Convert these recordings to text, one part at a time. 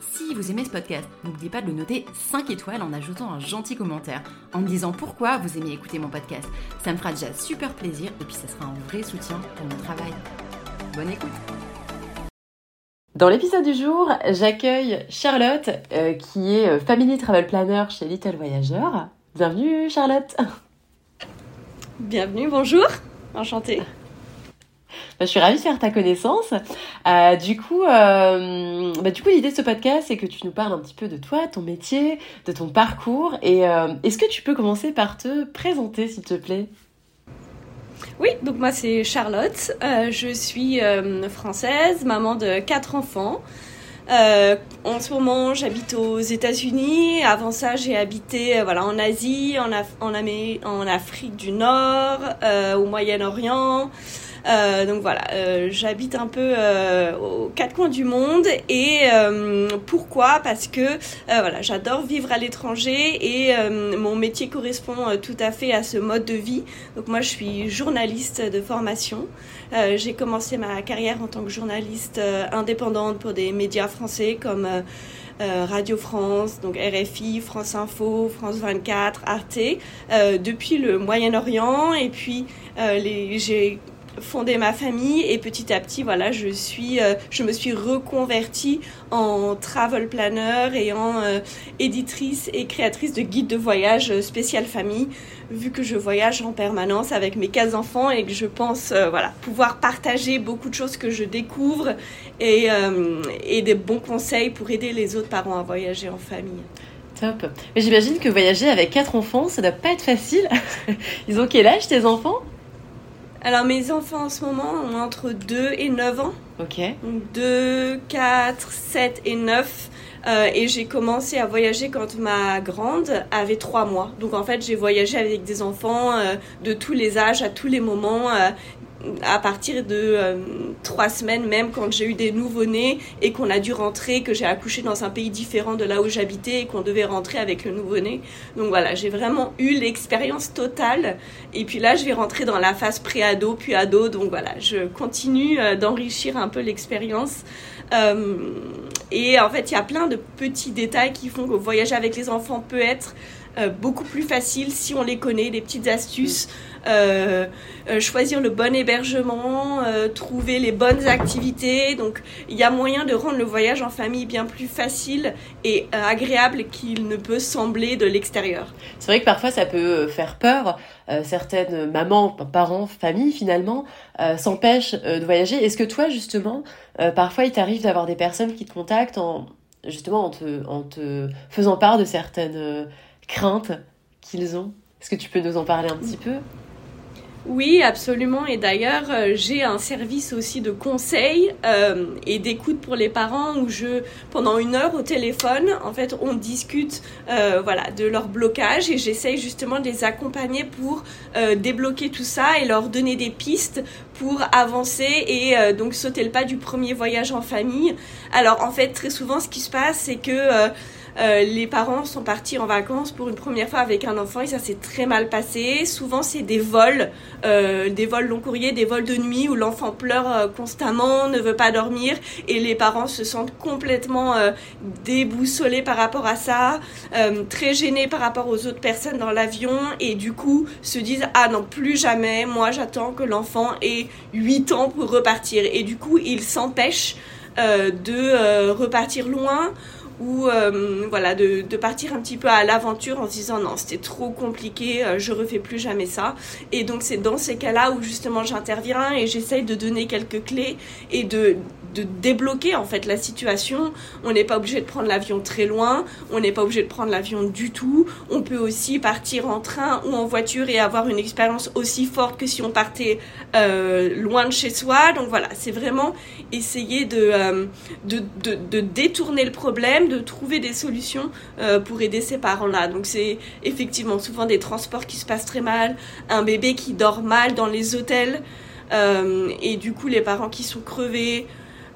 si vous aimez ce podcast, n'oubliez pas de le noter 5 étoiles en ajoutant un gentil commentaire, en me disant pourquoi vous aimez écouter mon podcast. Ça me fera déjà super plaisir et puis ça sera un vrai soutien pour mon travail. Bonne écoute Dans l'épisode du jour, j'accueille Charlotte, euh, qui est euh, Family Travel Planner chez Little Voyageur. Bienvenue Charlotte Bienvenue, bonjour, enchantée. Bah, je suis ravie de faire ta connaissance. Euh, du coup, euh, bah, du coup, l'idée de ce podcast, c'est que tu nous parles un petit peu de toi, ton métier, de ton parcours. Et euh, est-ce que tu peux commencer par te présenter, s'il te plaît? Oui, donc moi c'est Charlotte. je suis française, maman de quatre enfants. en ce moment, j'habite aux États-Unis. Avant ça, j'ai habité voilà, en Asie, en, Afrique du Nord, au Moyen-Orient. Euh, donc voilà, euh, j'habite un peu euh, aux quatre coins du monde et pourquoi? Parce que voilà, j'adore vivre à l'étranger et mon métier correspond tout à fait à ce mode de vie. Donc moi, je suis journaliste de formation. J'ai commencé ma carrière en tant que journaliste indépendante pour des médias français comme Radio France, donc RFI, France Info, France 24, Arte, depuis le Moyen-Orient. Et puis, j'ai fondé ma famille et petit à petit voilà je suis euh, je me suis reconvertie en travel planner et en euh, éditrice et créatrice de guides de voyage euh, spécial famille vu que je voyage en permanence avec mes quatre enfants et que je pense voilà pouvoir partager beaucoup de choses que je découvre et, et des bons conseils pour aider les autres parents à voyager en famille. Top. Mais j'imagine que voyager avec quatre enfants, ça doit pas être facile. Ils ont quel âge tes enfants? Alors mes enfants en ce moment ont entre 2 et 9 ans. Ok. 2, 4, 7 et 9. Euh, et j'ai commencé à voyager quand ma grande avait 3 mois. Donc en fait j'ai voyagé avec des enfants euh, de tous les âges, à tous les moments. Euh, à partir de euh, trois semaines, même quand j'ai eu des nouveau-nés et qu'on a dû rentrer, que j'ai accouché dans un pays différent de là où j'habitais et qu'on devait rentrer avec le nouveau-né. Donc voilà, j'ai vraiment eu l'expérience totale. Et puis là, je vais rentrer dans la phase pré-ado, puis ado. Donc voilà, je continue euh, d'enrichir un peu l'expérience. Euh, et en fait, il y a plein de petits détails qui font que voyager avec les enfants peut être beaucoup plus facile si on les connaît, des petites astuces. Euh, euh, choisir le bon hébergement, euh, trouver les bonnes activités. Donc il y a moyen de rendre le voyage en famille bien plus facile et agréable qu'il ne peut sembler de l'extérieur. C'est vrai que parfois ça peut faire peur. certaines mamans, parents, familles finalement s'empêchent de voyager. Est-ce que toi justement, parfois il t'arrive d'avoir des personnes qui te contactent en justement en te, en te faisant part de certaines craintes qu'ils ont Est-ce que tu peux nous en parler un petit peu? Oui, absolument. Et d'ailleurs, euh, j'ai un service aussi de conseil euh, et d'écoute pour les parents où je, pendant une heure au téléphone, en fait, on discute, euh, voilà, de leur blocage et j'essaye justement de les accompagner pour débloquer tout ça et leur donner des pistes pour avancer et donc sauter le pas du premier voyage en famille. Alors, en fait, très souvent, ce qui se passe, c'est que les parents sont partis en vacances pour une première fois avec un enfant et ça s'est très mal passé. Souvent, c'est des vols, euh, des vols long courriers, des vols de nuit où l'enfant pleure euh, constamment, ne veut pas dormir et les parents se sentent complètement déboussolés par rapport à ça, très gênés par rapport aux autres personnes dans l'avion et du coup se disent ah non plus jamais, moi j'attends que l'enfant ait 8 ans pour repartir et du coup ils s'empêchent de repartir loin ou voilà de, de, partir un petit peu à l'aventure en se disant non c'était trop compliqué, je refais plus jamais ça. Et donc c'est dans ces cas-là où justement j'interviens et j'essaye de donner quelques clés et de de débloquer en fait la situation. On n'est pas obligé de prendre l'avion très loin, on n'est pas obligé de prendre l'avion du tout. On peut aussi partir en train ou en voiture et avoir une expérience aussi forte que si on partait euh, loin de chez soi. Donc voilà, c'est vraiment essayer de, euh, de, de, détourner le problème, de trouver des solutions euh, pour aider ces parents-là. Donc c'est effectivement souvent des transports qui se passent très mal, un bébé qui dort mal dans les hôtels. et du coup les parents qui sont crevés,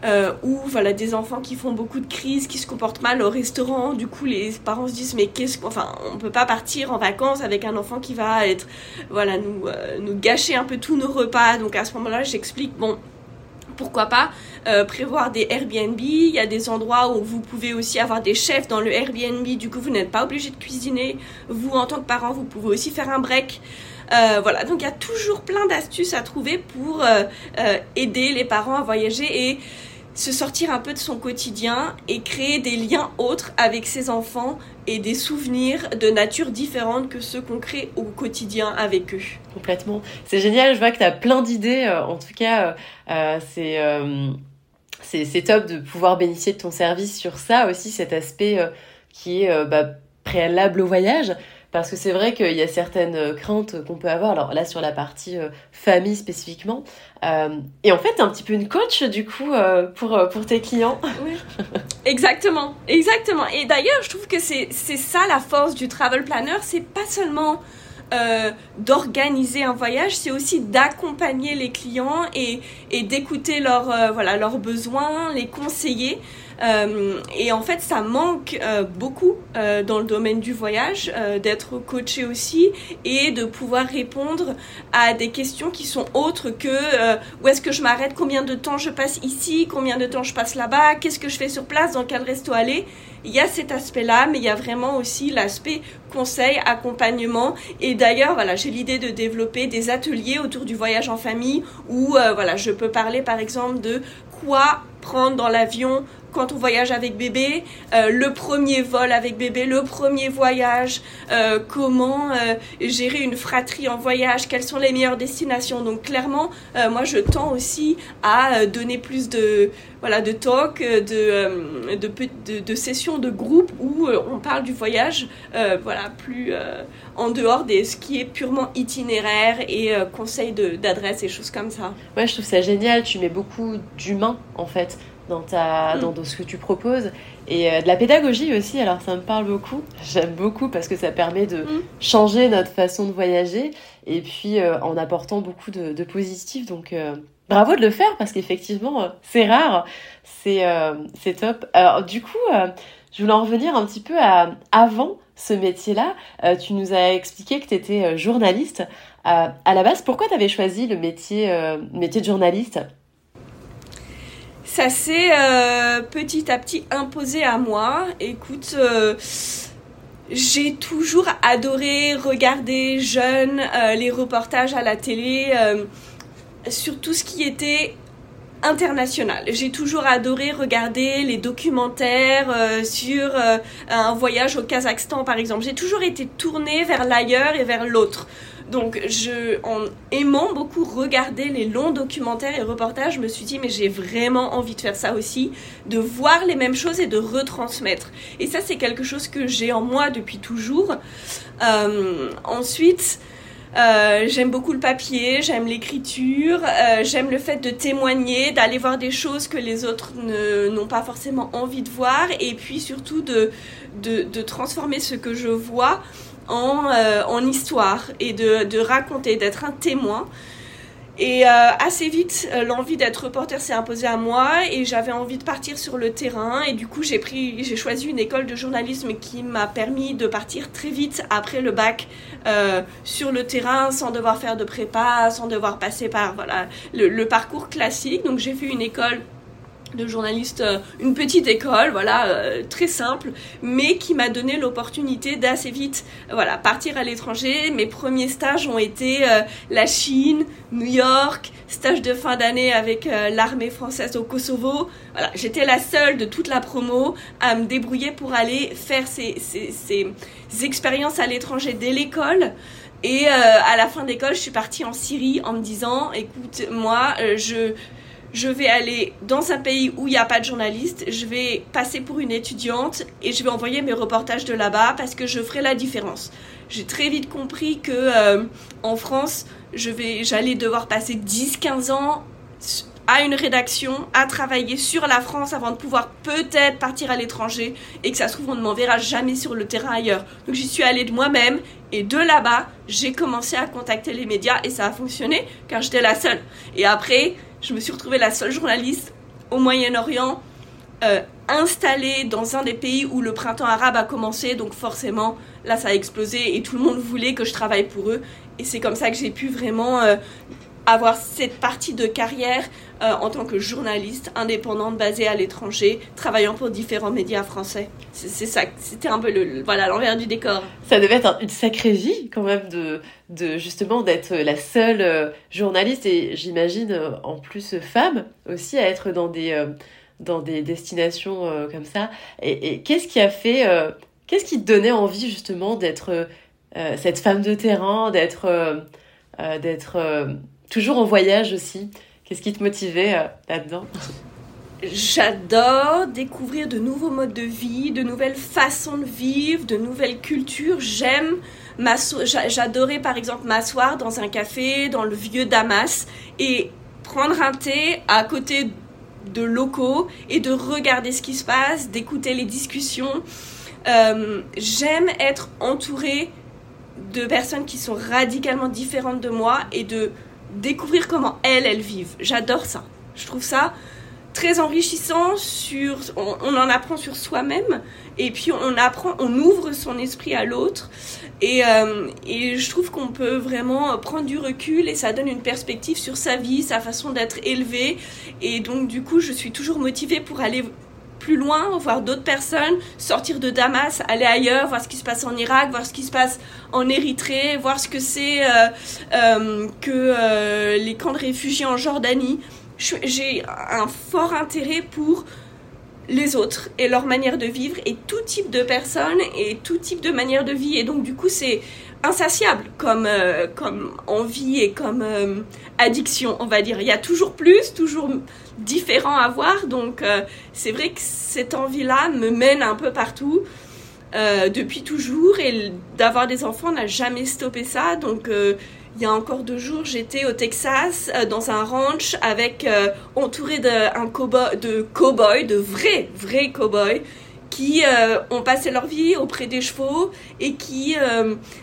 euh, ou voilà des enfants qui font beaucoup de crises, qui se comportent mal au restaurant. Du coup, les parents se disent mais qu'est-ce qu'on, enfin, on peut pas partir en vacances avec un enfant qui va être, voilà, nous euh, gâcher un peu tous nos repas. Donc à ce moment-là, j'explique bon. Pourquoi pas euh, prévoir des Airbnb Il y a des endroits où vous pouvez aussi avoir des chefs dans le Airbnb. Du coup, vous n'êtes pas obligé de cuisiner. Vous, en tant que parent, vous pouvez aussi faire un break. Voilà, donc il y a toujours plein d'astuces à trouver pour aider les parents à voyager et se sortir un peu de son quotidien et créer des liens autres avec ses enfants et des souvenirs de nature différente que ceux qu'on crée au quotidien avec eux. Complètement. C'est génial, je vois que tu as plein d'idées. En tout cas, c'est c'est top de pouvoir bénéficier de ton service sur ça aussi, cet aspect qui est bah, préalable au voyage. Parce que c'est vrai qu'il y a certaines euh, craintes qu'on peut avoir. Alors là, sur la partie euh, famille spécifiquement. Euh, et en fait, un petit peu une coach, du coup, pour, pour tes clients. Oui. exactement. Exactement. Et d'ailleurs, je trouve que c'est ça la force du travel planner. C'est pas seulement d'organiser un voyage, c'est aussi d'accompagner les clients et, et d'écouter leurs voilà, leurs besoins, les conseiller. Euh, et en fait, ça manque euh, beaucoup euh, dans le domaine du voyage, d'être coaché aussi et de pouvoir répondre à des questions qui sont autres que où est-ce que je m'arrête, combien de temps je passe ici, combien de temps je passe là-bas, qu'est-ce que je fais sur place, dans quel resto aller. Il y a cet aspect-là, mais il y a vraiment aussi l'aspect conseil, accompagnement. Et d'ailleurs, voilà, j'ai l'idée de développer des ateliers autour du voyage en famille où, voilà, je peux parler par exemple de quoi prendre dans l'avion quand on voyage avec bébé, euh, le premier vol avec bébé, le premier voyage, euh, comment euh, gérer une fratrie en voyage, quelles sont les meilleures destinations. Donc clairement, moi je tends aussi à donner plus de voilà de talk, de de, de, sessions de groupe où on parle du voyage, voilà plus en dehors de ce qui est purement itinéraire et conseils d'adresse et choses comme ça. Ouais, je trouve ça génial. Tu mets beaucoup d'humain en fait dans, ta, mm. dans, ce que tu proposes. Et euh, de la pédagogie aussi, alors ça me parle beaucoup. J'aime beaucoup parce que ça permet de mm. changer notre façon de voyager et puis euh, en apportant beaucoup de, de positif. Donc euh, bravo de le faire parce qu'effectivement, c'est rare, c'est c'est top. Alors du coup, je voulais en revenir un petit peu à avant ce métier-là. tu nous as expliqué que tu étais journaliste. à la base, pourquoi tu avais choisi le métier, métier de journaliste? Ça s'est euh, petit à petit imposé à moi. Écoute, euh, j'ai toujours adoré regarder jeune euh, les reportages à la télé sur tout ce qui était international. J'ai toujours adoré regarder les documentaires sur un voyage au Kazakhstan par exemple. J'ai toujours été tournée vers l'ailleurs et vers l'autre. Donc, je, en aimant beaucoup regarder les longs documentaires et reportages, je me suis dit, mais j'ai vraiment envie de faire ça aussi, de voir les mêmes choses et de retransmettre. Et ça, c'est quelque chose que j'ai en moi depuis toujours. Euh, ensuite, euh, j'aime beaucoup le papier, j'aime l'écriture, euh, j'aime le fait de témoigner, d'aller voir des choses que les autres n'ont pas forcément envie de voir, et puis surtout de, transformer ce que je vois en, euh, en histoire et de, raconter, d'être un témoin. Et euh, assez vite, euh, l'envie d'être reporter s'est imposée à moi et j'avais envie de partir sur le terrain. Et du coup, j'ai pris, j'ai choisi une école de journalisme qui m'a permis de partir très vite après le bac sur le terrain sans devoir faire de prépa, sans devoir passer par voilà le, le parcours classique. Donc, j'ai fait une école de journaliste, euh, une petite école, voilà, euh, très simple, mais qui m'a donné l'opportunité d'assez vite, voilà, partir à l'étranger. Mes premiers stages ont été euh, la Chine, New York, stage de fin d'année avec l'armée française au Kosovo. Voilà, j'étais la seule de toute la promo à me débrouiller pour aller faire ces, ces, ces expériences à l'étranger dès l'école. Et à la fin d'école, je suis partie en Syrie en me disant, écoute, moi, je je vais aller dans un pays où il n'y a pas de journaliste, je vais passer pour une étudiante et je vais envoyer mes reportages de là-bas parce que je ferai la différence. J'ai très vite compris que euh, en France, je vais, j'allais devoir passer 10-15 ans à une rédaction, à travailler sur la France avant de pouvoir peut-être partir à l'étranger et que ça se trouve on ne m'enverra jamais sur le terrain ailleurs. Donc j'y suis allée de moi-même et de là-bas, j'ai commencé à contacter les médias et ça a fonctionné car j'étais la seule. Et après, je me suis retrouvée la seule journaliste au Moyen-Orient euh, installée dans un des pays où le printemps arabe a commencé. Donc forcément, là, ça a explosé et tout le monde voulait que je travaille pour eux. Et c'est comme ça que j'ai pu vraiment euh, avoir cette partie de carrière euh, en tant que journaliste indépendante basée à l'étranger, travaillant pour différents médias français. C'est ça, c'était un peu le, voilà l'envers du décor. Ça devait être une sacrée vie quand même de, de justement d'être la seule euh, journaliste et j'imagine euh, en plus femme aussi à être dans des dans des destinations comme ça. Et, et qu'est-ce qui a fait, qu'est-ce qui te donnait envie justement d'être cette femme de terrain, d'être d'être toujours en voyage aussi Qu'est-ce qui te motivait euh, là-dedans? J'adore découvrir de nouveaux modes de vie, de nouvelles façons de vivre, de nouvelles cultures. J'aime J'adorais par exemple m'asseoir dans un café dans le vieux Damas et prendre un thé à côté de locaux et de regarder ce qui se passe, d'écouter les discussions. Euh, j'aime être entourée de personnes qui sont radicalement différentes de moi et de découvrir comment elles, elles vivent. J'adore ça. Je trouve ça très enrichissant sur on, en apprend sur soi-même et puis on apprend on ouvre son esprit à l'autre et, euh, et je trouve qu'on peut vraiment prendre du recul et ça donne une perspective sur sa vie sa façon d'être élevé et donc du coup je suis toujours motivée pour aller plus loin, voir d'autres personnes, sortir de Damas, aller ailleurs, voir ce qui se passe en Irak, voir ce qui se passe en Érythrée, voir ce que c'est euh, euh, que euh, les camps de réfugiés en Jordanie. J'ai un fort intérêt pour les autres et leur manière de vivre et tout type de personnes et tout type de manière de vie. Et donc du coup c'est insatiable comme, comme envie et comme addiction, on va dire. Il y a toujours plus, toujours différents à voir. Donc euh, c'est vrai que cette envie-là me mène un peu partout. Euh, depuis toujours et d'avoir des enfants n'a jamais stoppé ça. Donc euh, il y a encore deux jours, j'étais au Texas dans un ranch avec entouré de, cow de cow-boys, de vrais, vrais cow-boys qui ont passé leur vie auprès des chevaux et qui,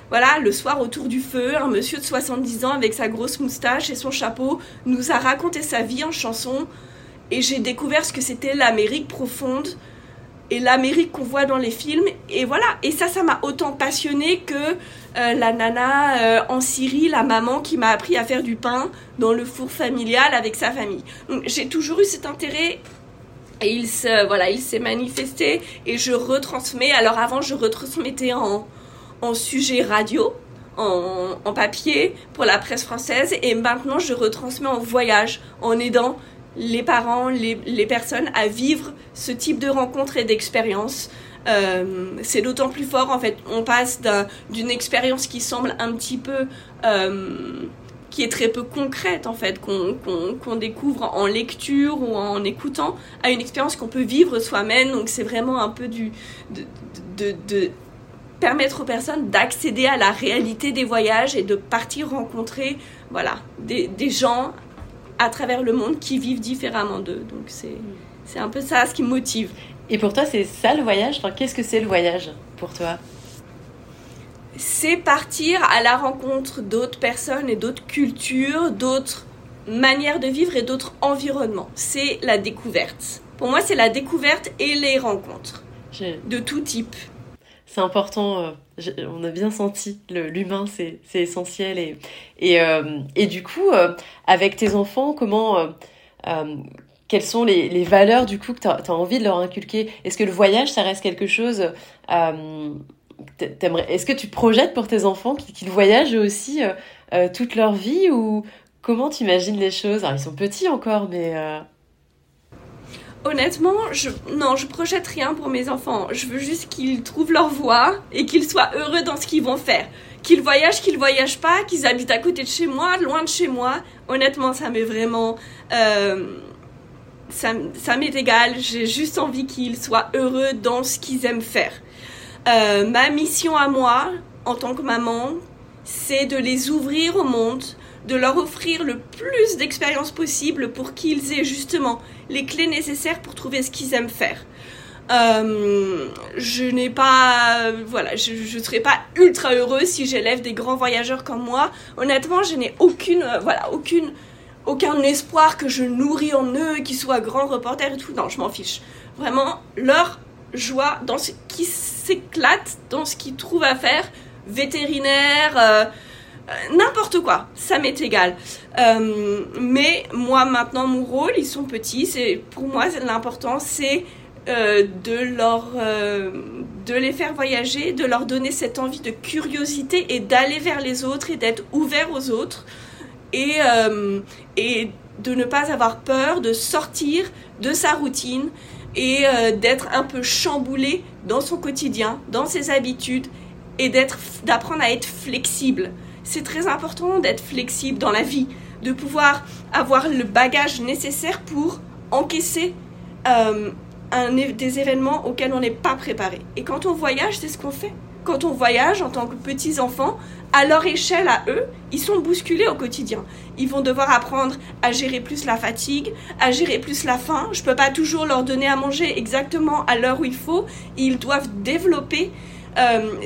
voilà, le soir autour du feu, un monsieur de 70 ans avec sa grosse moustache et son chapeau nous a raconté sa vie en chanson et j'ai découvert ce que c'était l'Amérique profonde et l'Amérique qu'on voit dans les films. Et voilà, et ça, ça m'a autant passionné que euh, la nana euh, en Syrie, la maman qui m'a appris à faire du pain dans le four familial avec sa famille. J'ai toujours eu cet intérêt et il se, voilà, il s'est manifesté et je retransmets. Alors avant, je retransmettais en, en sujet radio. En, en papier pour la presse française et maintenant je retransmets en voyage en aidant les parents, les, les, personnes à vivre ce type de rencontres et d'expériences. Euh, c'est d'autant plus fort, en fait, on passe d'une expérience qui semble un petit peu... Euh, qui est très peu concrète, en fait, qu'on découvre en lecture ou en écoutant, à une expérience qu'on peut vivre soi-même. Donc c'est vraiment un peu du... de, de, permettre aux personnes d'accéder à la réalité des voyages et de partir rencontrer voilà, des, des gens à travers le monde qui vivent différemment d'eux. Donc c'est, un peu ça ce qui me motive. Et pour toi, c'est ça le voyage? Qu'est-ce que c'est le voyage pour toi? C'est partir à la rencontre d'autres personnes et d'autres cultures, d'autres manières de vivre et d'autres environnements. C'est la découverte. Pour moi, c'est la découverte et les rencontres de tout type c'est important. Euh, on a bien senti l'humain, c'est essentiel. Et, et, euh, et, du coup, euh, avec tes enfants, comment quelles sont les, valeurs du coup que tu as, envie de leur inculquer? Est-ce que le voyage, ça reste quelque chose Est-ce que tu projettes pour tes enfants qu'ils voyagent aussi toute leur vie ou comment tu imagines les choses? Alors ils sont petits encore, mais Honnêtement, je, non, je projette rien pour mes enfants. Je veux juste qu'ils trouvent leur voie et qu'ils soient heureux dans ce qu'ils vont faire. Qu'ils voyagent, qu'ils voyagent pas, qu'ils habitent à côté de chez moi, loin de chez moi. Honnêtement, ça m'est vraiment. Euh, ça, ça m'est égal. J'ai juste envie qu'ils soient heureux dans ce qu'ils aiment faire. Euh, ma mission à moi, en tant que maman, c'est de les ouvrir au monde, de leur offrir le plus d'expériences possible pour qu'ils aient justement les clés nécessaires pour trouver ce qu'ils aiment faire. Euh, je n'ai pas, voilà, je ne serais pas ultra heureuse si j'élève des grands voyageurs comme moi. Honnêtement, je n'ai aucune, euh, voilà, aucune, aucun espoir que je nourris en eux, qu'ils soient grands reporters et tout. Non, je m'en fiche. Vraiment, leur joie dans ce qui s'éclate, dans ce qu'ils trouvent à faire, vétérinaire. Euh, euh, n'importe quoi, ça m'est égal. Euh, mais moi maintenant mon rôle, ils sont petits, c'est pour moi l'important c'est de leur de les faire voyager, de leur donner cette envie de curiosité et d'aller vers les autres et d'être ouvert aux autres et et de ne pas avoir peur de sortir de sa routine et d'être un peu chamboulé dans son quotidien, dans ses habitudes et d'être d'apprendre à être flexible c'est très important d'être flexible dans la vie, de pouvoir avoir le bagage nécessaire pour encaisser euh, des événements auxquels on n'est pas préparé. Et quand on voyage, c'est ce qu'on fait. Quand on voyage en tant que petits enfants, à leur échelle à eux, ils sont bousculés au quotidien. Ils vont devoir apprendre à gérer plus la fatigue, à gérer plus la faim. Je ne peux pas toujours leur donner à manger exactement à l'heure où il faut. Ils doivent développer euh,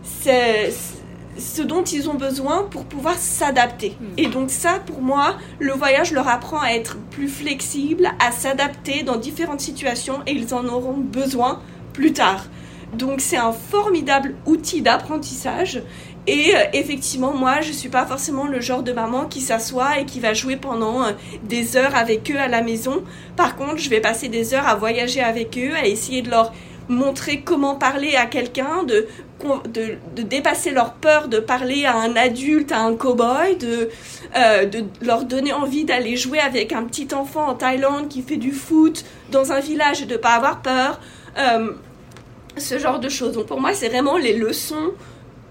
ce dont ils ont besoin pour pouvoir s'adapter. Hmm. Et donc ça, pour moi, le voyage leur apprend à être plus flexible, à s'adapter dans différentes situations et ils en auront besoin plus tard. Donc c'est un formidable outil d'apprentissage. Et euh, effectivement, moi, je ne suis pas forcément le genre de maman qui s'assoit et qui va jouer pendant euh, des heures avec eux à la maison. Par contre, je vais passer des heures à voyager avec eux, à essayer de leur montrer comment parler à quelqu'un, de, de, dépasser leur peur de parler à un adulte, à un cow-boy, de, euh, de leur donner envie d'aller jouer avec un petit enfant en Thaïlande qui fait du foot dans un village et de pas avoir peur. Ce genre de choses. Donc pour moi, c'est vraiment les leçons,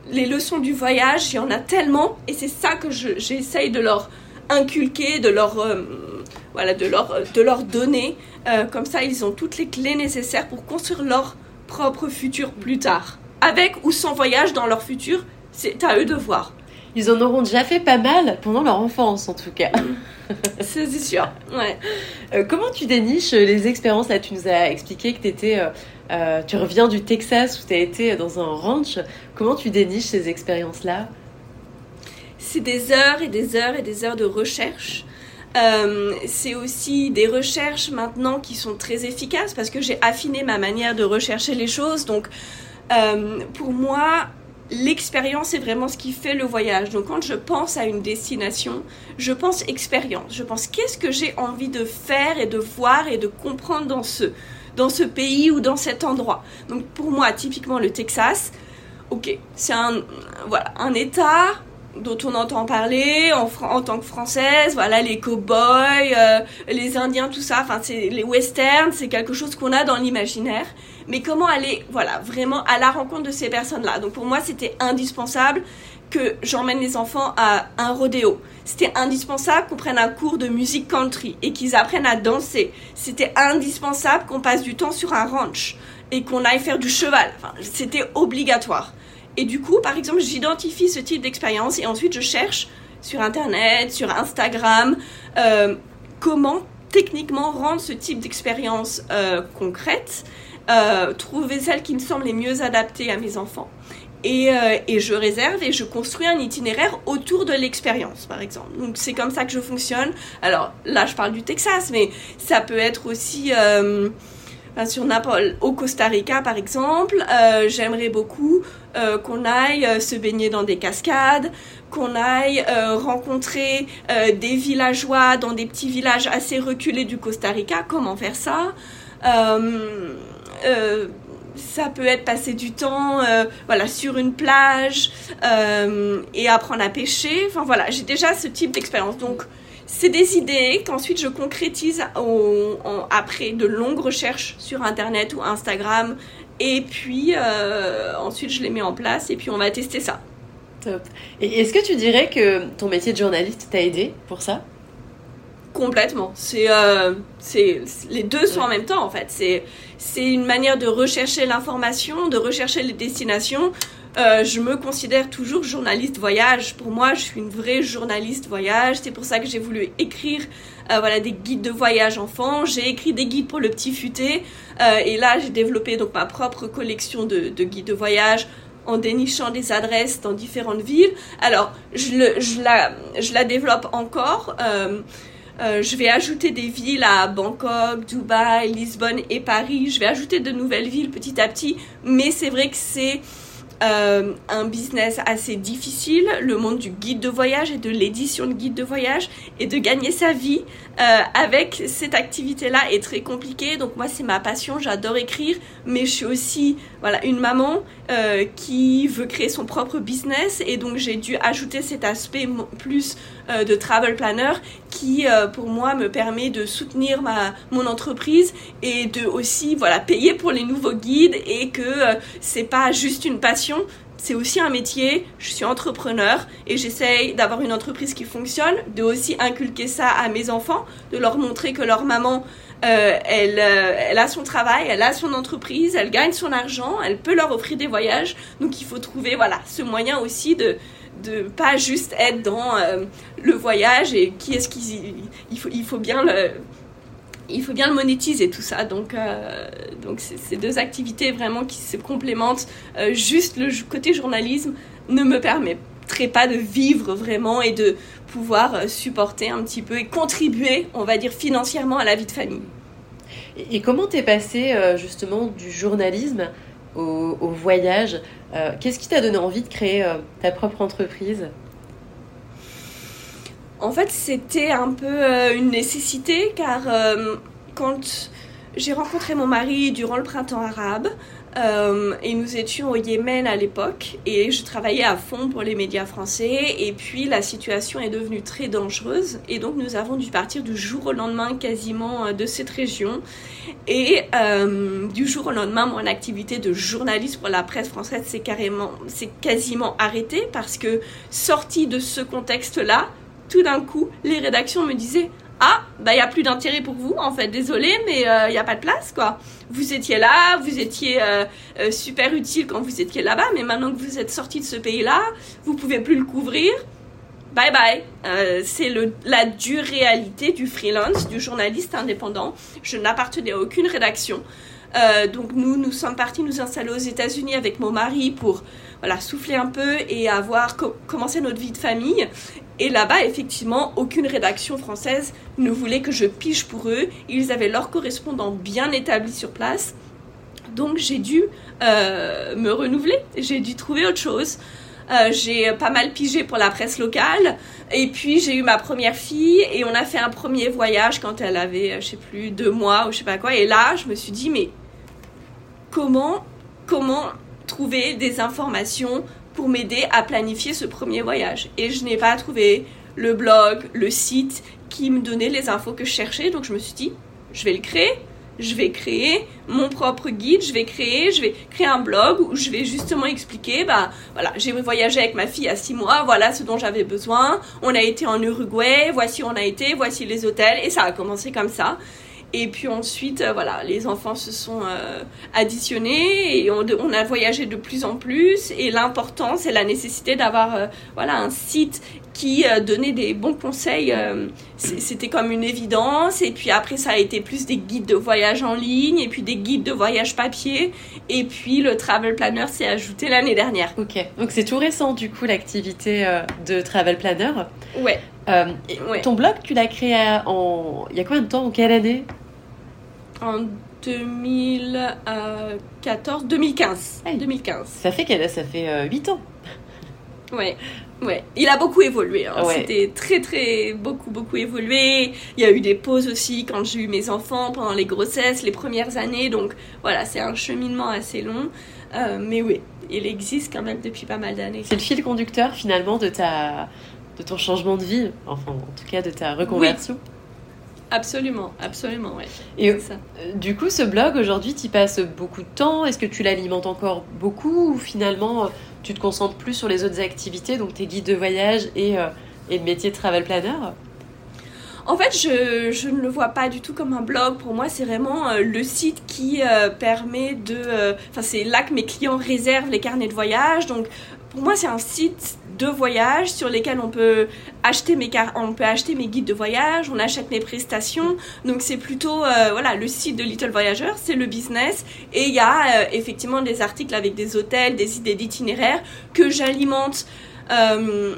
les leçons du voyage. Il y en a tellement et c'est ça que j'essaye de leur inculquer, de leur, euh, voilà, de leur, de leur donner. Euh, comme ça, ils ont toutes les clés nécessaires pour construire leur propre futur plus tard. Avec ou sans voyage dans leur futur, c'est à eux de voir. Ils en auront déjà fait pas mal pendant leur enfance, en tout cas. c'est sûr, ouais. Euh, comment tu déniches les expériences? Là, tu nous as expliqué que étais, tu reviens du Texas où tu as été dans un ranch. Comment tu déniches ces expériences-là? C'est des heures et des heures et des heures de recherche. Euh, c'est aussi des recherches maintenant qui sont très efficaces parce que j'ai affiné ma manière de rechercher les choses. Donc, euh, pour moi, l'expérience est vraiment ce qui fait le voyage. Donc, quand je pense à une destination, je pense expérience. Je pense qu'est-ce que j'ai envie de faire et de voir et de comprendre dans ce, dans ce pays ou dans cet endroit. Donc, pour moi, typiquement le Texas, ok, c'est un, voilà, un État dont on entend parler en, en tant que française, voilà les cow-boys, euh, les Indiens, tout ça, enfin c'est les westerns, c'est quelque chose qu'on a dans l'imaginaire. Mais comment aller, voilà, vraiment à la rencontre de ces personnes-là? Donc pour moi, c'était indispensable que j'emmène les enfants à un rodéo. C'était indispensable qu'on prenne un cours de musique country et qu'ils apprennent à danser. C'était indispensable qu'on passe du temps sur un ranch et qu'on aille faire du cheval. C'était obligatoire. Et du coup, par exemple, j'identifie ce type d'expérience et ensuite je cherche sur Internet, sur Instagram, euh, comment techniquement rendre ce type d'expérience euh, concrète, euh, trouver celles qui me semblent les mieux adaptées à mes enfants. Et, et, je réserve et je construis un itinéraire autour de l'expérience, par exemple. Donc c'est comme ça que je fonctionne. Alors là, je parle du Texas, mais ça peut être aussi sur au Costa Rica par exemple, j'aimerais beaucoup qu'on aille se baigner dans des cascades, qu'on aille rencontrer des villageois dans des petits villages assez reculés du Costa Rica. Comment faire ça? Ça peut être passer du temps euh, voilà sur une plage euh, et apprendre à pêcher. Enfin voilà j'ai déjà ce type d'expérience. Donc c'est des idées qu'ensuite je concrétise après de longues recherches sur internet ou Instagram. Et puis euh, ensuite je les mets en place et puis on va tester ça. Top. Et est-ce que tu dirais que ton métier de journaliste t'a aidé pour ça? Complètement. C'est euh, c'est les deux sont en même temps en fait. C'est c'est une manière de rechercher l'information, de rechercher les destinations. Euh, je me considère toujours journaliste voyage. Pour moi, je suis une vraie journaliste voyage. C'est pour ça que j'ai voulu écrire euh, voilà des guides de voyage enfants. J'ai écrit des guides pour le petit futé. et là, j'ai développé donc ma propre collection de, de guides de voyage en dénichant des adresses dans différentes villes. Alors, je, le, je, la, je la développe encore. Euh, je vais ajouter des villes à Bangkok, Dubaï, Lisbonne et Paris. Je vais ajouter de nouvelles villes petit à petit. Mais c'est vrai que c'est euh, un business assez difficile, le monde du guide de voyage et de l'édition de guide de voyage, et de gagner sa vie euh, avec cette activité-là est très compliqué. Donc moi, c'est ma passion, j'adore écrire, mais je suis aussi voilà, une maman euh, qui veut créer son propre business, et donc j'ai dû ajouter cet aspect plus de travel planner qui, pour moi, me permet de soutenir ma, mon entreprise et de aussi voilà, payer pour les nouveaux guides, et que c'est pas juste une passion c'est aussi un métier, je suis entrepreneur et j'essaye d'avoir une entreprise qui fonctionne, de aussi inculquer ça à mes enfants, de leur montrer que leur maman, euh, elle, euh, elle a son travail, elle a son entreprise, elle gagne son argent, elle peut leur offrir des voyages. Donc il faut trouver voilà ce moyen aussi de de pas juste être dans euh, le voyage et qui est-ce qui il faut il faut bien le il faut bien le monétiser tout ça. Donc, euh, donc ces deux activités vraiment qui se complémentent. Euh, juste le côté journalisme ne me permettrait pas de vivre vraiment et de pouvoir euh, supporter un petit peu et contribuer, on va dire, financièrement à la vie de famille. Et, comment t'es passé justement du journalisme au, au voyage? Qu'est-ce qui t'a donné envie de créer ta propre entreprise? En fait, c'était un peu euh, une nécessité car euh, quand j'ai rencontré mon mari durant le printemps arabe, euh, et nous étions au Yémen à l'époque et je travaillais à fond pour les médias français et puis la situation est devenue très dangereuse et donc nous avons dû partir du jour au lendemain quasiment de cette région. Et du jour au lendemain mon activité de journaliste pour la presse française s'est carrément c'est quasiment arrêtée parce que sortie de ce contexte là tout d'un coup, les rédactions me disaient ah, bah il n'y a plus d'intérêt pour vous, en fait, désolé, mais il euh, n'y a pas de place, quoi. Vous étiez là, vous étiez euh, euh, super utile quand vous étiez là-bas, mais maintenant que vous êtes sorti de ce pays-là, vous pouvez plus le couvrir. Bye bye. c'est la dure réalité du freelance, du journaliste indépendant. Je n'appartenais à aucune rédaction. donc nous, nous sommes partis nous installer aux États-Unis avec mon mari pour voilà, souffler un peu et avoir commencé notre vie de famille. Et là-bas, effectivement, aucune rédaction française ne voulait que je pige pour eux. Ils avaient leurs correspondants bien établis sur place. Donc j'ai dû euh, me renouveler, j'ai dû trouver autre chose. Euh, j'ai pas mal pigé pour la presse locale. Et puis j'ai eu ma première fille et on a fait un premier voyage quand elle avait, je sais plus, deux mois ou je sais pas quoi. Et là, je me suis dit, mais comment, comment trouver des informations pour m'aider à planifier ce premier voyage. Et je n'ai pas trouvé le blog, le site qui me donnait les infos que je cherchais. Donc je me suis dit, je vais le créer. Je vais créer mon propre guide, je vais créer, je vais créer un blog où je vais justement expliquer, bah voilà, j'ai voyagé avec ma fille à six mois, voilà ce dont j'avais besoin. On a été en Uruguay, voici où on a été, voici les hôtels, et ça a commencé comme ça. Et puis ensuite, euh, voilà, les enfants se sont euh, additionnés et on, on, a voyagé de plus en plus. Et l'importance et la nécessité d'avoir euh, voilà, un site qui donnait des bons conseils, c'était comme une évidence. Et puis après, ça a été plus des guides de voyage en ligne et puis des guides de voyage papier. Et puis le Travel Planner s'est ajouté l'année dernière. Ok, donc c'est tout récent du coup l'activité de Travel Planner. Ouais. ouais. Ton blog, tu l'as créé en... il y a combien de temps? En quelle année? En 2014, 2015. 2015. Ça fait qu'elle ça fait 8 ans. Ouais, ouais. Il a beaucoup évolué. Hein. C'était très, très, beaucoup, beaucoup évolué. Il y a eu des pauses aussi quand j'ai eu mes enfants pendant les grossesses, les premières années. Donc voilà, c'est un cheminement assez long. Euh, mais oui, il existe quand même depuis pas mal d'années. C'est le fil conducteur finalement de ta, de ton changement de vie, enfin en tout cas de ta reconversion. Absolument, absolument, ouais. Et ça. Euh, du coup, ce blog aujourd'hui, tu passes beaucoup de temps. Est-ce que tu l'alimentes encore beaucoup ou finalement tu te concentres plus sur les autres activités, donc tes guides de voyage et, euh, et le métier de travel planner? En fait, je, je, ne le vois pas du tout comme un blog. Pour moi, c'est vraiment euh, le site qui euh, permet de... Enfin, c'est là que mes clients réservent les carnets de voyage. Donc, pour moi, c'est un site de voyage sur lesquels on peut acheter mes on peut acheter mes guides de voyage, on achète mes prestations. Donc c'est plutôt euh, voilà le site de Little Voyageur, c'est le business et il y a euh, effectivement des articles avec des hôtels, des idées d'itinéraires que j'alimente. Euh,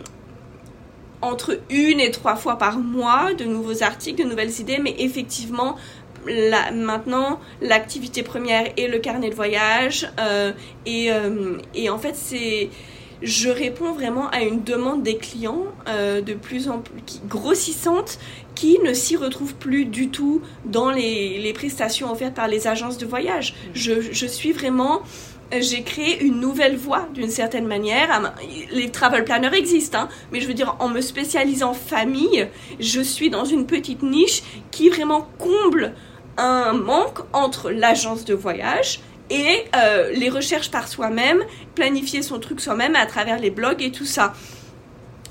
entre une et trois fois par mois de nouveaux articles, de nouvelles idées, mais effectivement, maintenant, l'activité première est le carnet de voyage. et, et, en fait, c'est je réponds vraiment à une demande des clients euh, de plus en plus grossissante qui ne s'y retrouvent plus du tout dans les, prestations offertes par les agences de voyage. Mm. Je, suis vraiment j'ai créé une nouvelle voie d'une certaine manière. Les travel planners existent, hein, mais je veux dire, en me spécialisant famille, je suis dans une petite niche qui vraiment comble un manque entre l'agence de voyage et euh, les recherches par soi-même, planifier son truc soi-même à travers les blogs et tout ça.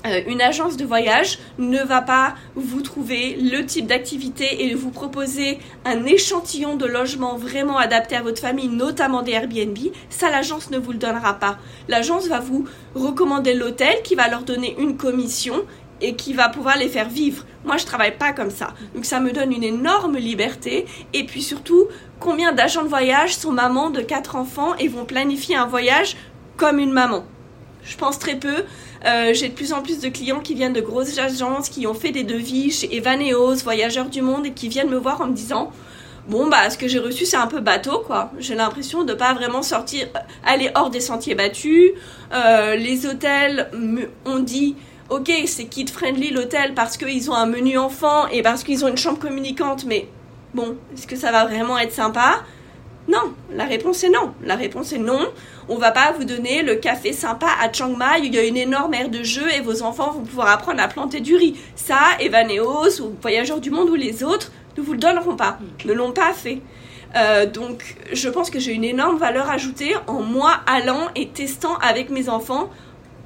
Euh, une agence de voyage ne va pas vous trouver le type d'activité et vous proposer un échantillon de logement vraiment adapté à votre famille, notamment des Airbnb. Ça, l'agence ne vous le donnera pas. L'agence va vous recommander l'hôtel qui va leur donner une commission et qui va pouvoir les faire vivre. Moi, je travaille pas comme ça. Donc, ça me donne une énorme liberté. Et puis surtout, combien d'agents de voyage sont mamans de quatre enfants et vont planifier un voyage comme une maman Je pense très peu. Euh, j'ai de plus en plus de clients qui viennent de grosses agences, qui ont fait des devis chez Evaneos, Voyageurs du Monde, et qui viennent me voir en me disant bon bah ce que j'ai reçu c'est un peu bateau quoi. J'ai l'impression de pas vraiment sortir, aller hors des sentiers battus. Euh, les hôtels ont dit ok, c'est kid friendly l'hôtel parce qu'ils ont un menu enfant et parce qu'ils ont une chambre communicante, mais bon, est-ce que ça va vraiment être sympa? Non, la réponse est non. La réponse est non. On va pas vous donner le café sympa à Chiang Mai où il y a une énorme aire de jeu et vos enfants vont pouvoir apprendre à planter du riz. Ça, Evaneos ou Voyageurs du Monde ou les autres ne vous le donneront pas, ne l'ont pas fait. Euh, donc, je pense que j'ai une énorme valeur ajoutée en moi allant et testant avec mes enfants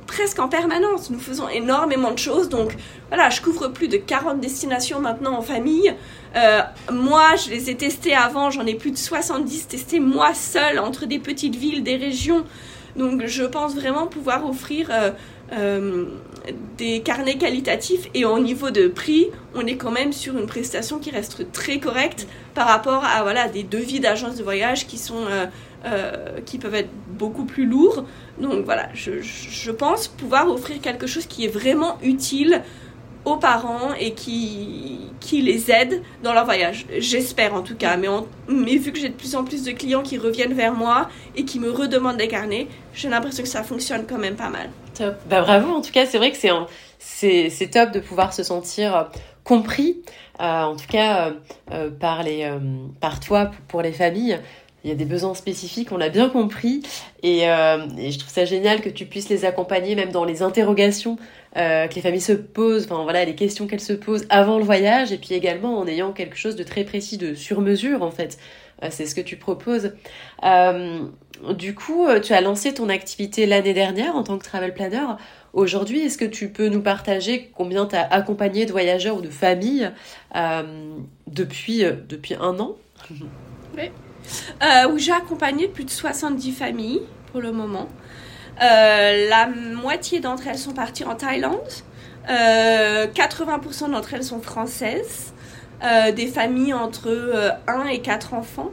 presque en permanence. Nous faisons énormément de choses. Donc voilà, je couvre plus de 40 destinations maintenant en famille. Euh, moi, je les ai testées avant, j'en ai plus de 70 testés moi seule entre des petites villes, des régions. Donc je pense vraiment pouvoir offrir euh, euh, des carnets qualitatifs et au niveau de prix, on est quand même sur une prestation qui reste très correcte par rapport à voilà, des devis d'agences de voyage qui, sont, qui peuvent être beaucoup plus lourds. Donc voilà, je, pense pouvoir offrir quelque chose qui est vraiment utile aux parents et qui, qui les aide dans leur voyage. J'espère en tout cas. Mais, vu que j'ai de plus en plus de clients qui reviennent vers moi et qui me redemandent des carnets, j'ai l'impression que ça fonctionne quand même pas mal. Top. Bah, bravo. En tout cas, c'est vrai que c'est, c'est, top de pouvoir se sentir euh, compris, euh, en tout cas euh, par, les, par toi pour les familles il y a des besoins spécifiques, on l'a bien compris. Euh, et, je trouve ça génial que tu puisses les accompagner même dans les interrogations euh, que les familles se posent, enfin voilà, les questions qu'elles se posent avant le voyage, et puis également en ayant quelque chose de très précis, de sur-mesure en fait. Euh, c'est ce que tu proposes. du coup, tu as lancé ton activité l'année dernière en tant que travel planner. Aujourd'hui, est-ce que tu peux nous partager combien tu as accompagné de voyageurs ou de familles depuis, depuis un an? Oui euh, où j'ai accompagné plus de 70 familles pour le moment. Euh, la moitié d'entre elles sont parties en Thaïlande. 80% euh, d'entre elles sont françaises. des familles entre 1 et 4 enfants.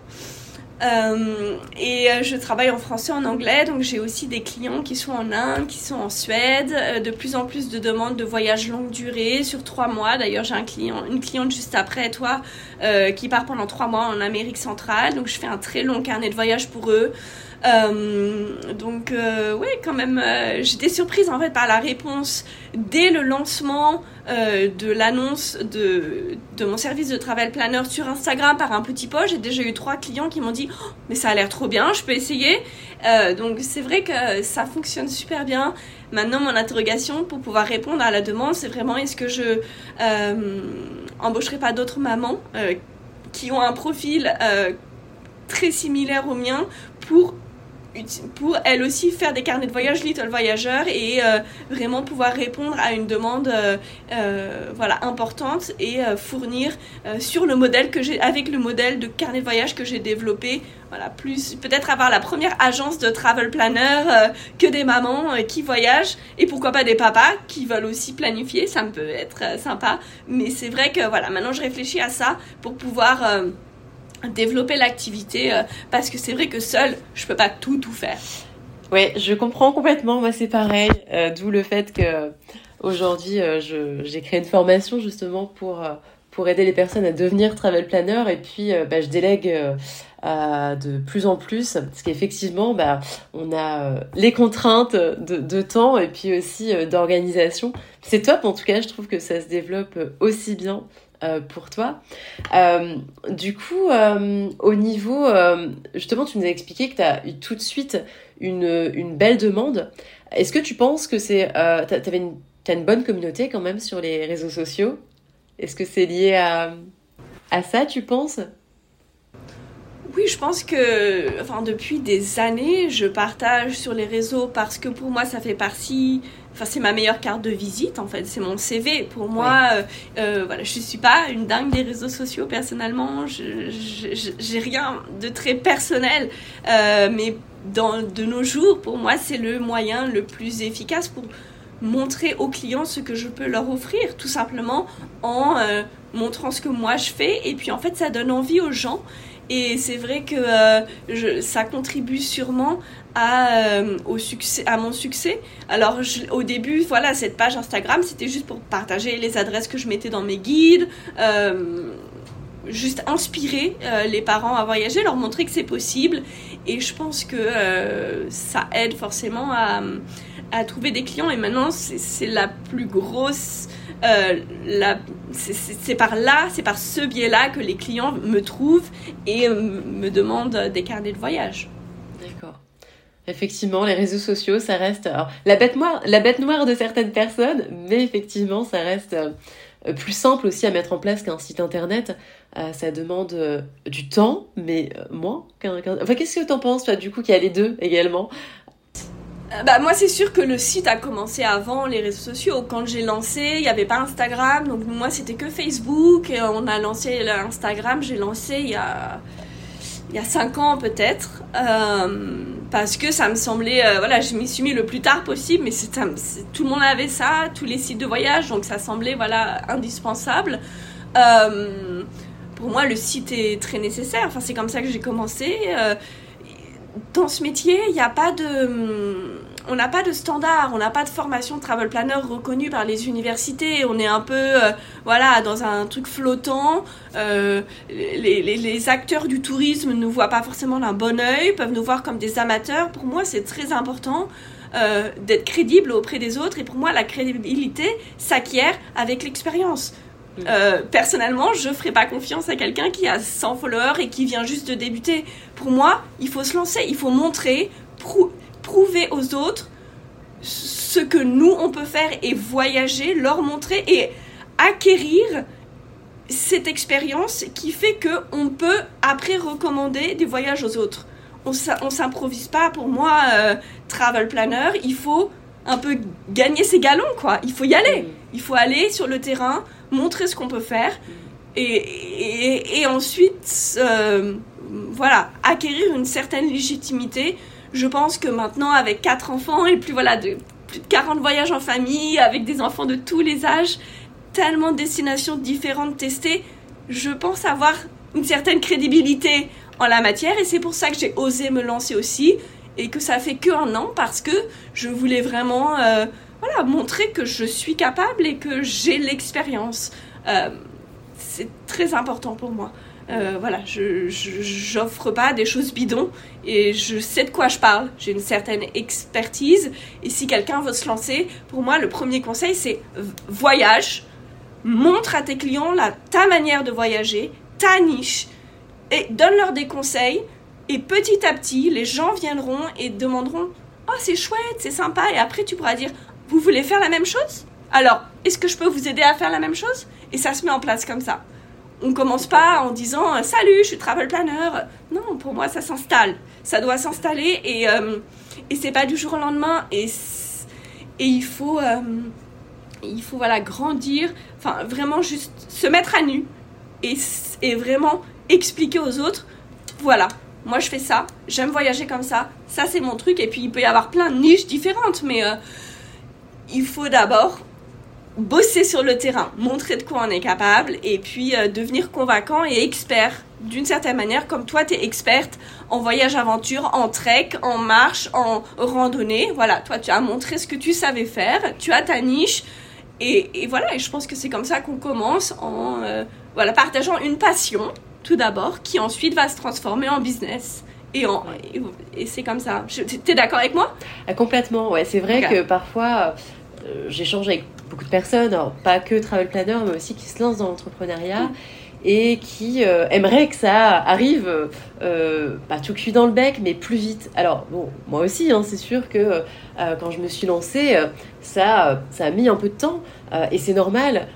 Euh, et euh, je travaille en français, en anglais, donc j'ai aussi des clients qui sont en Inde, qui sont en Suède, euh, de plus en plus de demandes de voyages longue durée sur trois mois. D'ailleurs, j'ai une cliente juste après toi qui part pendant trois mois en Amérique centrale, donc je fais un très long carnet de voyage pour eux. Euh, donc euh, ouais, quand même, euh, j'étais surprise en fait par la réponse dès le lancement de l'annonce de, de mon service de travel planner sur Instagram par un petit post. J'ai déjà eu trois clients qui m'ont dit oh, mais ça a l'air trop bien, je peux essayer. donc c'est vrai que ça fonctionne super bien. Maintenant, mon interrogation pour pouvoir répondre à la demande, c'est vraiment est-ce que je embaucherai pas d'autres mamans qui ont un profil très similaire au mien pour pour elle aussi faire des carnets de voyage Little Voyageur et euh, vraiment pouvoir répondre à une demande euh, euh, voilà importante et fournir sur le modèle que j'ai avec le modèle de carnet de voyage que j'ai développé voilà plus peut-être avoir la première agence de travel planner que des mamans qui voyagent et pourquoi pas des papas qui veulent aussi planifier ça me peut être sympa mais c'est vrai que voilà maintenant je réfléchis à ça pour pouvoir développer l'activité euh, parce que c'est vrai que seul je peux pas tout tout faire. Ouais, je comprends complètement. Moi, c'est pareil. Euh, d'où le fait que aujourd'hui, euh, j'ai créé une formation justement pour pour aider les personnes à devenir travel planner et puis bah, je délègue de plus en plus parce qu'effectivement bah, on a les contraintes de, de, temps et puis aussi d'organisation c'est top en tout cas je trouve que ça se développe aussi bien euh, pour toi. Euh, du coup, euh, au niveau, justement, tu nous as expliqué que tu as eu tout de suite une, une belle demande. Est-ce que tu penses que c'est, tu as une bonne communauté quand même sur les réseaux sociaux? Est-ce que c'est lié à, à ça, tu penses? Oui, je pense que enfin, depuis des années, je partage sur les réseaux parce que pour moi, ça fait partie Enfin, c'est ma meilleure carte de visite, en fait. C'est mon CV. Pour moi, euh, euh, voilà, je ne suis pas une dingue des réseaux sociaux, personnellement. Je n'ai rien de très personnel. Euh, mais dans, de nos jours, pour moi, c'est le moyen le plus efficace pour montrer aux clients ce que je peux leur offrir, tout simplement en montrant ce que moi je fais. Et puis, en fait, ça donne envie aux gens. Et c'est vrai que je, ça contribue sûrement à, euh, au succès, à mon succès. Alors au début, voilà, cette page Instagram, c'était juste pour partager les adresses que je mettais dans mes guides, euh, juste inspirer euh, les parents à voyager, leur montrer que c'est possible. Et je pense que ça aide forcément à, à, trouver des clients. Et maintenant, c'est la plus grosse... c'est par là, c'est par ce biais-là que les clients me trouvent et me demandent des carnets de voyage. Effectivement, les réseaux sociaux, ça reste la bête noire, de certaines personnes, mais effectivement, ça reste euh, plus simple aussi à mettre en place qu'un site internet. Euh, ça demande euh, du temps, mais moins qu'un. enfin, qu'est-ce que tu en penses, toi, du coup, qu'il y a les deux également? Bah, moi, c'est sûr que le site a commencé avant les réseaux sociaux. Quand j'ai lancé, il n'y avait pas Instagram. Donc, moi, c'était que Facebook. Et on a lancé l'Instagram. J'ai lancé il y a, il y a 5 ans, peut-être. Euh, parce que ça me semblait, euh, voilà, je m'y suis mis le plus tard possible, mais c'est, tout le monde avait ça, tous les sites de voyage, donc ça semblait, voilà, indispensable. Euh, pour moi, le site est très nécessaire. Enfin, c'est comme ça que j'ai commencé. Dans ce métier, il n'y a pas de on n'a pas de standard, on n'a pas de formation de travel planner reconnue par les universités. On est un peu, euh, voilà, dans un truc flottant. Euh, les, les, acteurs du tourisme ne nous voient pas forcément d'un bon oeil, peuvent nous voir comme des amateurs. Pour moi, c'est très important euh, d'être crédible auprès des autres. Et pour moi, la crédibilité s'acquiert avec l'expérience. personnellement, je ne ferai pas confiance à quelqu'un qui a 100 followers et qui vient juste de débuter. Pour moi, il faut se lancer, il faut montrer, prouver aux autres ce que nous on peut faire et voyager, leur montrer et acquérir cette expérience qui fait que on peut après recommander des voyages aux autres. On s'improvise pas. Pour moi, euh, travel planner, il faut un peu gagner ses galons, quoi. Il faut y aller. Il faut aller sur le terrain, montrer ce qu'on peut faire, et, et, ensuite, euh, voilà, acquérir une certaine légitimité je pense que maintenant, avec quatre enfants et plus voilà, de, plus de 40 voyages en famille, avec des enfants de tous les âges, tellement de destinations différentes testées, je pense avoir une certaine crédibilité en la matière et c'est pour ça que j'ai osé me lancer aussi et que ça fait que un an parce que je voulais vraiment euh, voilà, montrer que je suis capable et que j'ai l'expérience. Euh, c'est très important pour moi. Euh, voilà, je j'offre pas des choses bidons et je sais de quoi je parle. J'ai une certaine expertise et si quelqu'un veut se lancer, pour moi le premier conseil c'est voyage, montre à tes clients la, ta manière de voyager, ta niche et donne-leur des conseils et petit à petit les gens viendront et demanderont "Oh, c'est chouette, c'est sympa" et après tu pourras dire "Vous voulez faire la même chose? Alors, est-ce que je peux vous aider à faire la même chose? Et ça se met en place comme ça on commence pas en disant euh, salut, je suis travel planner. Non, pour moi, ça s'installe. Ça doit s'installer et, euh, et c'est pas du jour au lendemain. Et, et il faut, euh, il faut voilà, grandir, enfin vraiment juste se mettre à nu et, et vraiment expliquer aux autres voilà, moi je fais ça, j'aime voyager comme ça, ça c'est mon truc. Et puis il peut y avoir plein de niches différentes, mais il faut d'abord bosser sur le terrain, montrer de quoi on est capable et puis euh, devenir convaincant et expert d'une certaine manière, comme toi, tu es experte en voyage aventure, en trek, en marche, en randonnée. Voilà, toi, tu as montré ce que tu savais faire, tu as ta niche. Et, voilà, et je pense que c'est comme ça qu'on commence en euh, voilà, partageant une passion, tout d'abord, qui ensuite va se transformer en business. Et, et, c'est comme ça. Tu es d'accord avec moi? Ah, Complètement, ouais. C'est vrai que parfois, euh, j'échange avec beaucoup de personnes, pas que travel planner, mais aussi qui se lancent dans l'entrepreneuriat et qui euh, aimeraient que ça arrive euh, pas tout cuit dans le bec, mais plus vite. Alors, bon, moi aussi, hein, c'est sûr que euh, quand je me suis lancée, ça, ça a mis un peu de temps et c'est normal.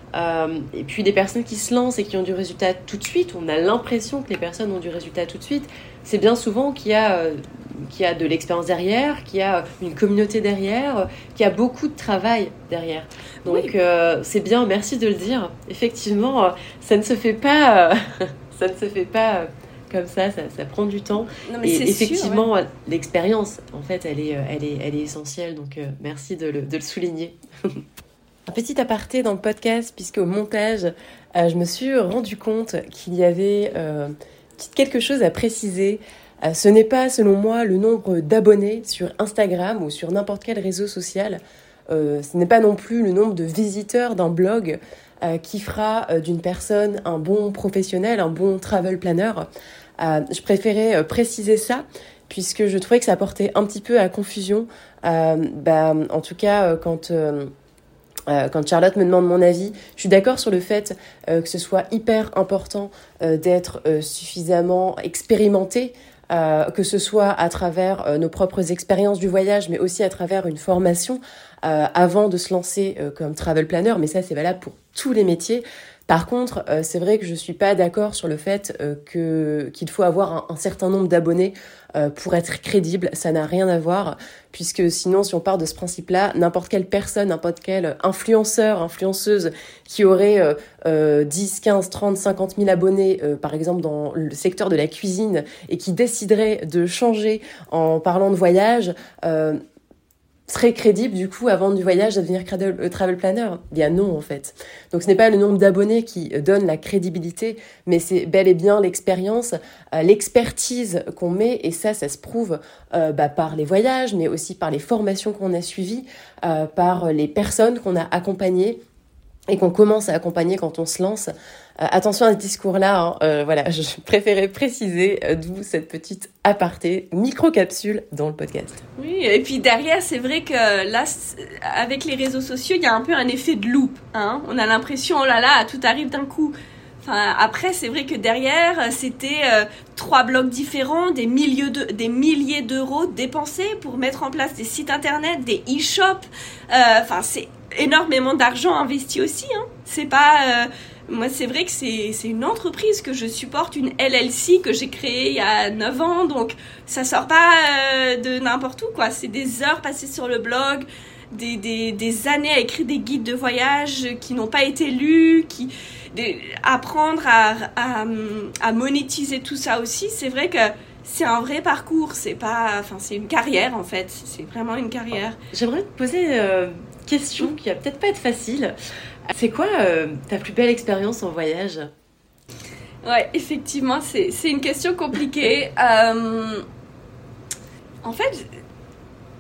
et puis, des personnes qui se lancent et qui ont du résultat tout de suite, on a l'impression que les personnes ont du résultat tout de suite. C'est bien souvent qu'il y a qui a de l'expérience derrière, qui a une communauté derrière, qui a beaucoup de travail derrière. Donc euh, c'est bien, merci de le dire. Effectivement, euh, ça ne se fait pas, euh, ça ne se fait pas comme ça, ça, prend du temps. et effectivement, l'expérience, en fait, elle est, elle est, elle est essentielle. Donc merci de le, de le souligner. Un petit aparté dans le podcast, puisque au montage, je me suis rendu compte qu'il y avait quelque chose à préciser euh, ce n'est pas, selon moi, le nombre d'abonnés sur Instagram ou sur n'importe quel réseau social. Euh, ce n'est pas non plus le nombre de visiteurs d'un blog euh, qui fera d'une personne un bon professionnel, un bon travel planner. je préférais préciser ça puisque je trouvais que ça portait un petit peu à confusion. Bah, en tout cas, quand quand Charlotte me demande mon avis, je suis d'accord sur le fait que ce soit hyper important d'être suffisamment expérimenté euh, que ce soit à travers euh, nos propres expériences du voyage, mais aussi à travers une formation euh, avant de se lancer comme travel planner. Mais ça, c'est valable pour tous les métiers. Par contre, euh, c'est vrai que je suis pas d'accord sur le fait euh, que qu'il faut avoir un, certain nombre d'abonnés euh, pour être crédible. Ça n'a rien à voir, puisque sinon, si on part de ce principe-là, n'importe quelle personne, n'importe quel influenceur, influenceuse qui aurait 10, 15, 30, 50 000 abonnés, par exemple dans le secteur de la cuisine, et qui déciderait de changer en parlant de voyage, serait crédible du coup avant du voyage à devenir euh, travel planner a non en fait. Donc ce n'est pas le nombre d'abonnés qui donne la crédibilité, mais c'est bel et bien l'expérience, euh, l'expertise qu'on met et ça, ça se prouve euh, bah, par les voyages, mais aussi par les formations qu'on a suivies, par les personnes qu'on a accompagnées et qu'on commence à accompagner quand on se lance. Euh, attention à ce discours-là, hein. euh, voilà, je préférais préciser euh, d'où cette petite aparté, micro-capsule dans le podcast. Oui, et puis derrière, c'est vrai que là, avec les réseaux sociaux, il y a un peu un effet de loupe. Hein. On a l'impression, oh là là, tout arrive d'un coup. Après, c'est vrai que derrière, c'était trois blocs différents, des, milliers de, des milliers d'euros dépensés pour mettre en place des sites internet, des e-shops. Enfin, c'est énormément d'argent investi aussi. Hein. C'est pas moi, c'est vrai que c'est une entreprise que je supporte, une LLC que j'ai créée il y a 9 ans, donc ça sort pas euh, de n'importe où, quoi. C'est des heures passées sur le blog, des, des, des, années à écrire des guides de voyage qui n'ont pas été lus, qui, apprendre à, à, monétiser tout ça aussi. C'est vrai que c'est un vrai parcours, c'est pas, enfin, c'est une carrière en fait, c'est vraiment une carrière. J'aimerais te poser une euh, question qui va peut-être pas être facile. C'est quoi euh, ta plus belle expérience en voyage? Ouais, effectivement, c'est une question compliquée. Euh, en fait,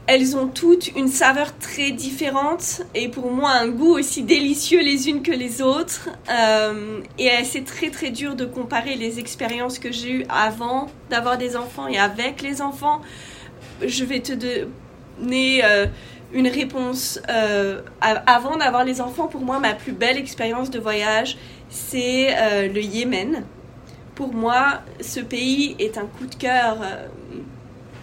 elles ont toutes une saveur très différente et pour moi un goût aussi délicieux les unes que les autres. Euh, et c'est très très dur de comparer les expériences que j'ai eues avant d'avoir des enfants et avec les enfants. Je vais te donner euh, une réponse. Euh, avant d'avoir les enfants, pour moi, ma plus belle expérience de voyage, c'est le Yémen. Pour moi, ce pays est un coup de cœur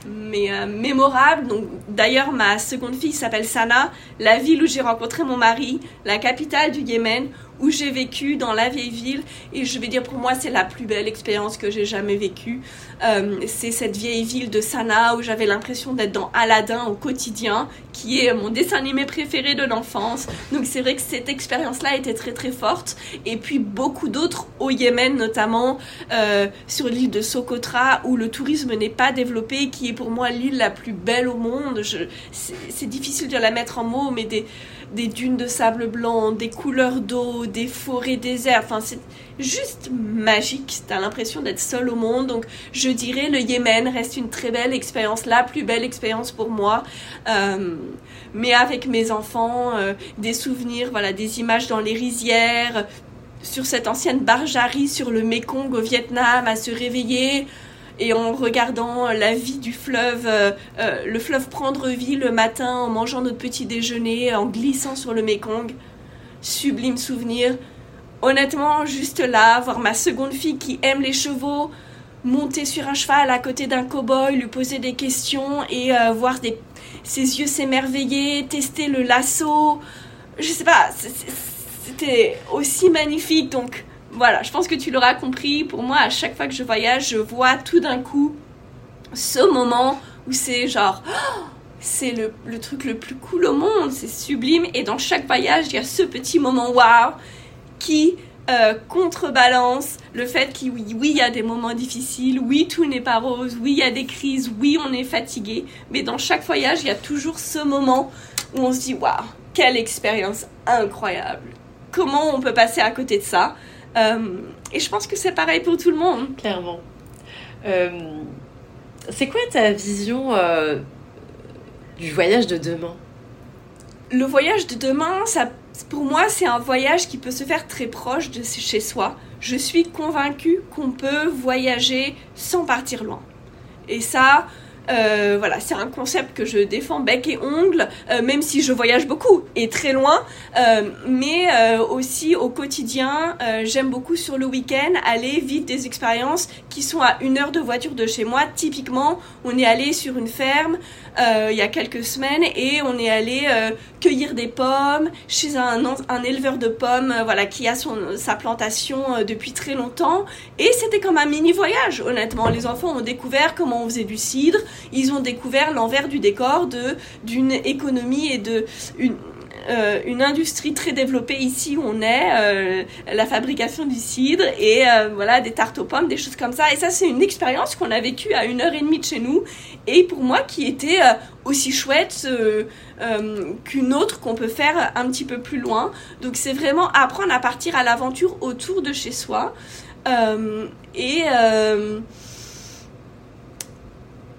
mais euh, mémorable. Donc, d'ailleurs, ma seconde fille s'appelle Sana, la ville où j'ai rencontré mon mari, la capitale du Yémen, où j'ai vécu dans la vieille ville. Et je vais dire, pour moi, c'est la plus belle expérience que j'ai jamais vécue. Euh, c'est cette vieille ville de Sanaa où j'avais l'impression d'être dans Aladdin au quotidien, qui est mon dessin animé préféré de l'enfance. Donc c'est vrai que cette expérience-là était très très forte. Et puis beaucoup d'autres au Yémen, notamment euh, sur l'île de Socotra, où le tourisme n'est pas développé, qui est pour moi l'île la plus belle au monde. C'est difficile de la mettre en mots, mais des des dunes de sable blanc, des couleurs d'eau, des forêts désertes. Enfin, c'est juste magique. T'as l'impression d'être seul au monde. Donc, je dirais le Yémen reste une très belle expérience, la plus belle expérience pour moi. Euh, mais avec mes enfants, euh, des souvenirs, voilà, des images dans les rizières, sur cette ancienne barjarie sur le Mekong au Vietnam, à se réveiller et en regardant la vie du fleuve, euh, euh, le fleuve prendre vie le matin en mangeant notre petit déjeuner, en glissant sur le Mekong. Sublime souvenir. Honnêtement, juste là, voir ma seconde fille qui aime les chevaux, monter sur un cheval à côté d'un cow-boy, lui poser des questions et euh, voir ses yeux s'émerveiller, tester le lasso. Je sais pas, c'était aussi magnifique. Donc, voilà, je pense que tu l'auras compris. Pour moi, à chaque fois que je voyage, je vois tout d'un coup ce moment où c'est genre, c'est le, truc le plus cool au monde, c'est sublime. Et dans chaque voyage, il y a ce petit moment waouh qui euh, contrebalance le fait qu'il oui, oui, il y a des moments difficiles, oui, tout n'est pas rose, oui, il y a des crises, oui, on est fatigué. Mais dans chaque voyage, il y a toujours ce moment où on se dit waouh, quelle expérience incroyable. Comment on peut passer à côté de ça? Euh, et je pense que c'est pareil pour tout le monde. Clairement. Euh, c'est quoi ta vision euh, du voyage de demain? Le voyage de demain, ça, pour moi, c'est un voyage qui peut se faire très proche de chez soi. Je suis convaincue qu'on peut voyager sans partir loin. Et ça, euh, voilà, c'est un concept que je défends bec et ongle, euh, même si je voyage beaucoup et très loin, euh, mais aussi au quotidien, j'aime beaucoup sur le week-end aller vivre des expériences qui sont à une heure de voiture de chez moi. Typiquement, on est allé sur une ferme il y a quelques semaines et on est allé cueillir des pommes chez un, un éleveur de pommes, voilà, qui a son, sa plantation depuis très longtemps. Et c'était comme un mini voyage, honnêtement. Les enfants ont découvert comment on faisait du cidre, ils ont découvert l'envers du décor d'une économie et de une, euh, une industrie très développée ici où on est, euh, la fabrication du cidre et euh, voilà des tartes aux pommes, des choses comme ça. Et ça, c'est une expérience qu'on a vécue à une heure et demie de chez nous et pour moi qui était aussi chouette qu'une autre qu'on peut faire un petit peu plus loin. Donc c'est vraiment apprendre à partir à l'aventure autour de chez soi et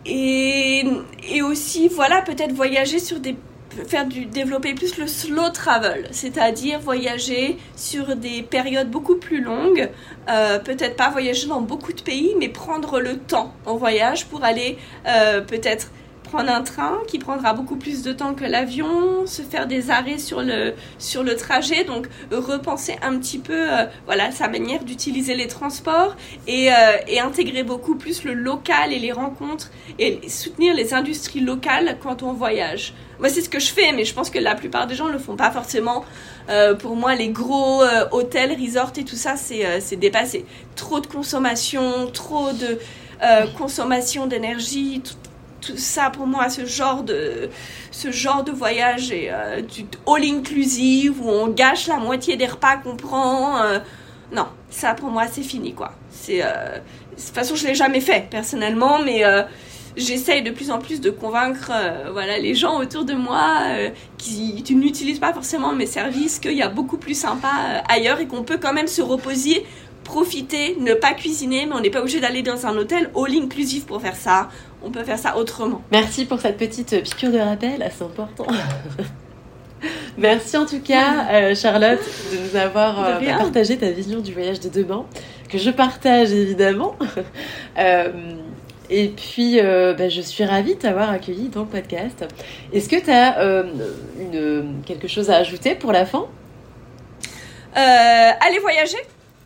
et, et aussi, voilà, peut-être voyager sur des faire du développer plus le slow travel, c'est-à-dire voyager sur des périodes beaucoup plus longues, euh, peut-être pas voyager dans beaucoup de pays, mais prendre le temps en voyage pour aller euh, peut-être prendre un train qui prendra beaucoup plus de temps que l'avion, se faire des arrêts sur le, sur le trajet, donc repenser un petit peu euh, voilà, sa manière d'utiliser les transports et, euh, et, intégrer beaucoup plus le local et les rencontres et soutenir les industries locales quand on voyage. Moi, c'est ce que je fais, mais je pense que la plupart des gens ne le font pas forcément. Euh, pour moi, les gros hôtels, resorts et tout ça, c'est dépassé. Trop de consommation, trop de consommation d'énergie, tout ça pour moi, ce genre de, ce genre de voyage est euh, du all inclusive où on gâche la moitié des repas qu'on prend. Euh, non, ça pour moi c'est fini quoi. C'est, euh, de toute façon je l'ai jamais fait personnellement, mais j'essaye de plus en plus de convaincre voilà les gens autour de moi qui, n'utilisent pas forcément mes services qu'il y a beaucoup plus sympa ailleurs et qu'on peut quand même se reposer profiter, ne pas cuisiner, mais on n'est pas obligé d'aller dans un hôtel all inclusive pour faire ça. On peut faire ça autrement. Merci pour cette petite piqûre de rappel, c'est important. Merci en tout cas, euh, Charlotte, de nous avoir euh, partagé ta vision du voyage de demain, que je partage évidemment. Euh, et puis, bah, je suis ravie de t'avoir accueilli dans le podcast. Est-ce que tu as une, quelque chose à ajouter pour la fin? Allez voyager?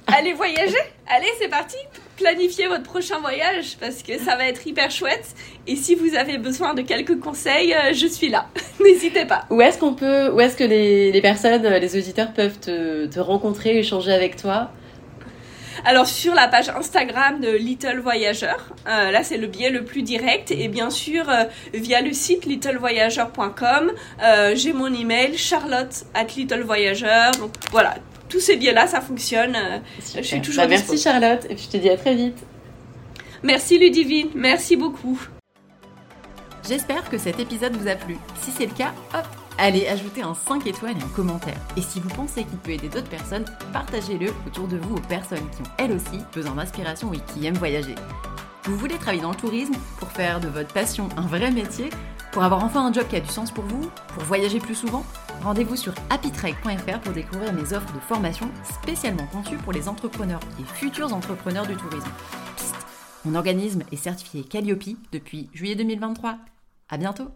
Allez voyager Allez, c'est parti Planifiez votre prochain voyage parce que ça va être hyper chouette. Et si vous avez besoin de quelques conseils, euh, je suis là. N'hésitez pas. Où est-ce qu'on peut, où est-ce que les, personnes, euh, les auditeurs peuvent te, te rencontrer, échanger avec toi? Alors sur la page Instagram de Little Voyageur, euh, là c'est le biais le plus direct et bien sûr via le site littlevoyageur.com, j'ai mon email charlotte at littlevoyageur. Donc voilà, tous ces biais-là, ça fonctionne. Euh, je suis toujours bah, Merci Charlotte, et puis je te dis à très vite. Merci Ludivine, merci beaucoup. J'espère que cet épisode vous a plu. Si c'est le cas, hop, allez ajouter un 5 étoiles et un commentaire. Et si vous pensez qu'il peut aider d'autres personnes, partagez-le autour de vous aux personnes qui ont elles aussi besoin d'inspiration et qui aiment voyager. Vous voulez travailler dans le tourisme pour faire de votre passion un vrai métier? Pour avoir enfin un job qui a du sens pour vous Pour voyager plus souvent Rendez-vous sur happytrek.fr pour découvrir mes offres de formation spécialement conçues pour les entrepreneurs et futurs entrepreneurs du tourisme. Psst, mon organisme est certifié Calliope depuis juillet 2023. À bientôt